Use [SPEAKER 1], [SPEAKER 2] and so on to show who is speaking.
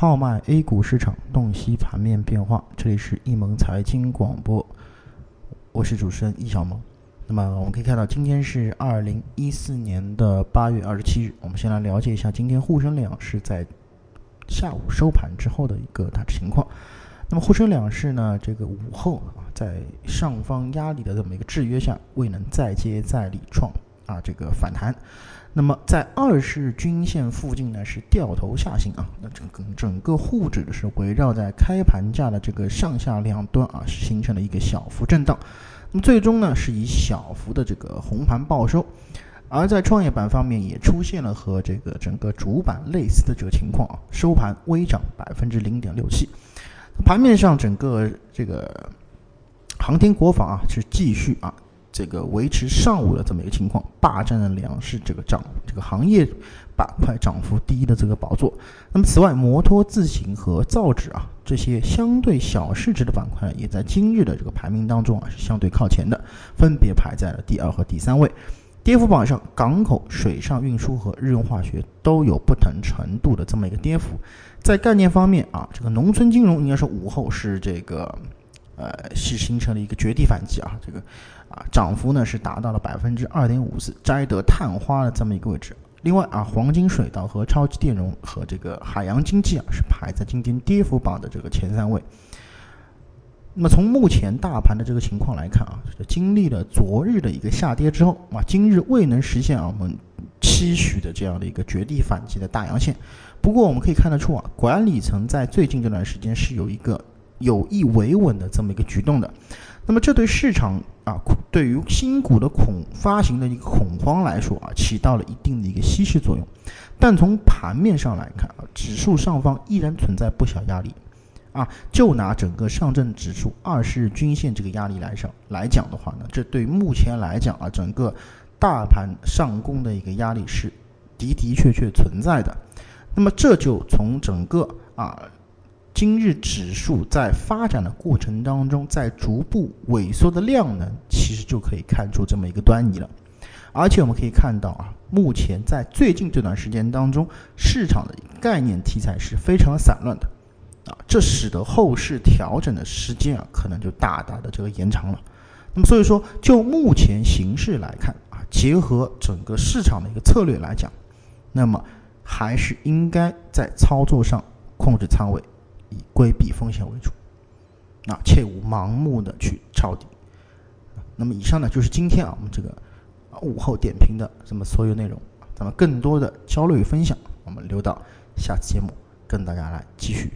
[SPEAKER 1] 号脉 A 股市场洞悉盘面变化，这里是易盟财经广播，我是主持人易小萌。那么我们可以看到，今天是二零一四年的八月二十七日。我们先来了解一下今天沪深两市在下午收盘之后的一个大致情况。那么沪深两市呢，这个午后啊，在上方压力的这么一个制约下，未能再接再厉创啊这个反弹。那么在二十均线附近呢是掉头下行啊，那整个整个沪指是围绕在开盘价的这个上下两端啊，是形成了一个小幅震荡。那么最终呢是以小幅的这个红盘报收。而在创业板方面也出现了和这个整个主板类似的这个情况啊，收盘微涨百分之零点六七。盘面上，整个这个航天国防啊是继续啊这个维持上午的这么一个情况，霸占了两市这个涨这个行业板块涨幅第一的这个宝座。那么，此外，摩托自行和造纸啊这些相对小市值的板块，也在今日的这个排名当中啊是相对靠前的，分别排在了第二和第三位。跌幅榜上，港口、水上运输和日用化学都有不同程度的这么一个跌幅。在概念方面啊，这个农村金融应该说午后是这个，呃，是形成了一个绝地反击啊，这个啊涨幅呢是达到了百分之二点五四，摘得探花的这么一个位置。另外啊，黄金水稻和超级电容和这个海洋经济啊是排在今天跌幅榜的这个前三位。那么从目前大盘的这个情况来看啊，经历了昨日的一个下跌之后啊，今日未能实现啊我们期许的这样的一个绝地反击的大阳线。不过我们可以看得出啊，管理层在最近这段时间是有一个有意维稳的这么一个举动的。那么这对市场啊，对于新股的恐发行的一个恐慌来说啊，起到了一定的一个稀释作用。但从盘面上来看啊，指数上方依然存在不小压力。啊，就拿整个上证指数二十日均线这个压力来上来讲的话呢，这对目前来讲啊，整个大盘上攻的一个压力是的的确确存在的。那么这就从整个啊今日指数在发展的过程当中，在逐步萎缩的量能，其实就可以看出这么一个端倪了。而且我们可以看到啊，目前在最近这段时间当中，市场的概念题材是非常散乱的。啊，这使得后市调整的时间啊，可能就大大的这个延长了。那么，所以说就目前形势来看啊，结合整个市场的一个策略来讲，那么还是应该在操作上控制仓位，以规避风险为主，啊切勿盲目的去抄底。那么，以上呢就是今天啊我们这个午后点评的这么所有内容。咱们更多的交流与分享，我们留到下次节目跟大家来继续。